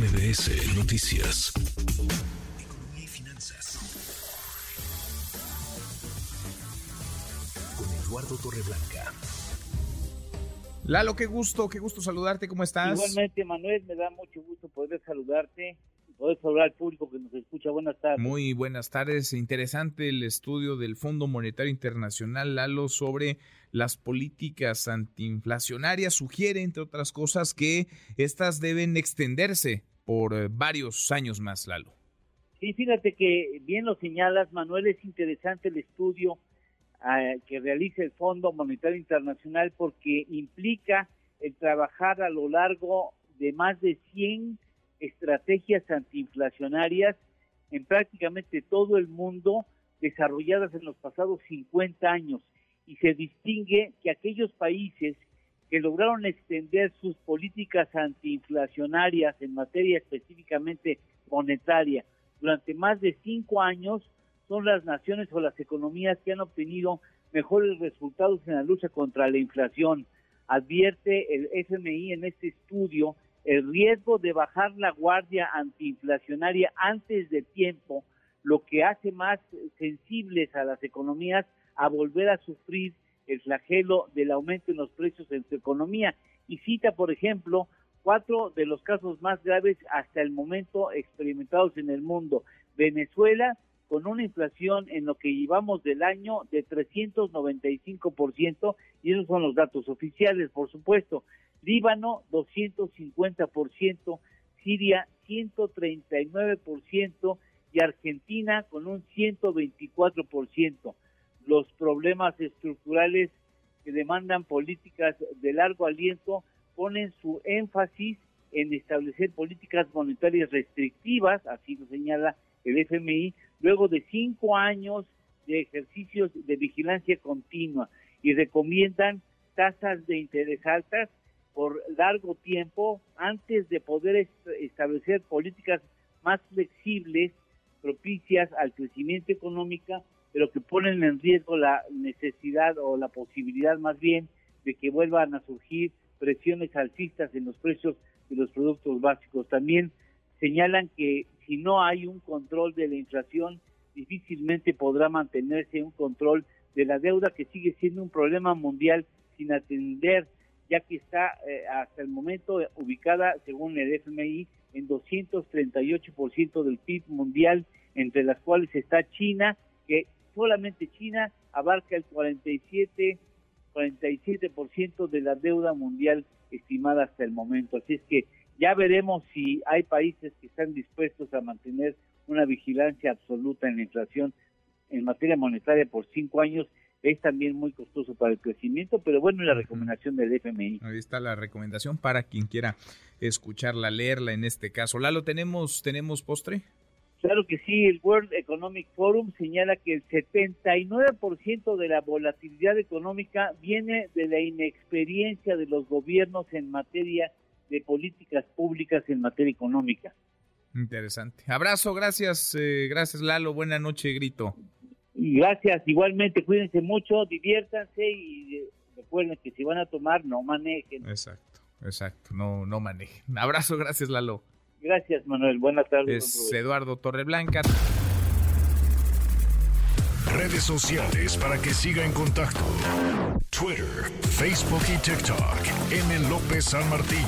MBS Noticias. Economía y finanzas. Con Eduardo Torreblanca. Lalo, qué gusto, qué gusto saludarte, ¿cómo estás? Igualmente, Manuel, me da mucho gusto poder saludarte y poder saludar al público que nos escucha. Buenas tardes. Muy buenas tardes. Interesante el estudio del Fondo Monetario Internacional, Lalo, sobre las políticas antiinflacionarias. Sugiere, entre otras cosas, que estas deben extenderse por eh, varios años más, Lalo. Sí, fíjate que bien lo señalas, Manuel, es interesante el estudio que realice el Fondo Monetario Internacional porque implica el trabajar a lo largo de más de 100 estrategias antiinflacionarias en prácticamente todo el mundo desarrolladas en los pasados 50 años y se distingue que aquellos países que lograron extender sus políticas antiinflacionarias en materia específicamente monetaria durante más de cinco años son las naciones o las economías que han obtenido mejores resultados en la lucha contra la inflación. Advierte el FMI en este estudio el riesgo de bajar la guardia antiinflacionaria antes de tiempo, lo que hace más sensibles a las economías a volver a sufrir el flagelo del aumento en los precios en su economía. Y cita, por ejemplo, cuatro de los casos más graves hasta el momento experimentados en el mundo. Venezuela, con una inflación en lo que llevamos del año de 395%, y esos son los datos oficiales, por supuesto. Líbano, 250%, Siria, 139%, y Argentina con un 124%. Los problemas estructurales que demandan políticas de largo aliento ponen su énfasis en establecer políticas monetarias restrictivas, así lo señala el FMI, luego de cinco años de ejercicios de vigilancia continua y recomiendan tasas de interés altas por largo tiempo antes de poder establecer políticas más flexibles propicias al crecimiento económico, pero que ponen en riesgo la necesidad o la posibilidad más bien de que vuelvan a surgir presiones alcistas en los precios de los productos básicos. También señalan que si no hay un control de la inflación, difícilmente podrá mantenerse un control de la deuda que sigue siendo un problema mundial sin atender, ya que está eh, hasta el momento ubicada, según el FMI, en 238% del PIB mundial, entre las cuales está China, que solamente China abarca el 47 47% de la deuda mundial estimada hasta el momento. Así es que ya veremos si hay países que están dispuestos a mantener una vigilancia absoluta en la inflación en materia monetaria por cinco años es también muy costoso para el crecimiento, pero bueno, la recomendación del FMI. Ahí está la recomendación para quien quiera escucharla, leerla en este caso. Lalo, ¿tenemos, tenemos postre? Claro que sí, el World Economic Forum señala que el 79% de la volatilidad económica viene de la inexperiencia de los gobiernos en materia de políticas públicas en materia económica. Interesante. Abrazo, gracias, eh, gracias Lalo, buena noche, grito. Y gracias, igualmente, cuídense mucho, diviértanse y eh, recuerden que si van a tomar, no manejen. Exacto, exacto, no, no manejen. Abrazo, gracias Lalo. Gracias Manuel, buenas tardes. Es Eduardo Torreblanca. Redes sociales para que siga en contacto: Twitter, Facebook y TikTok. M. López San Martín.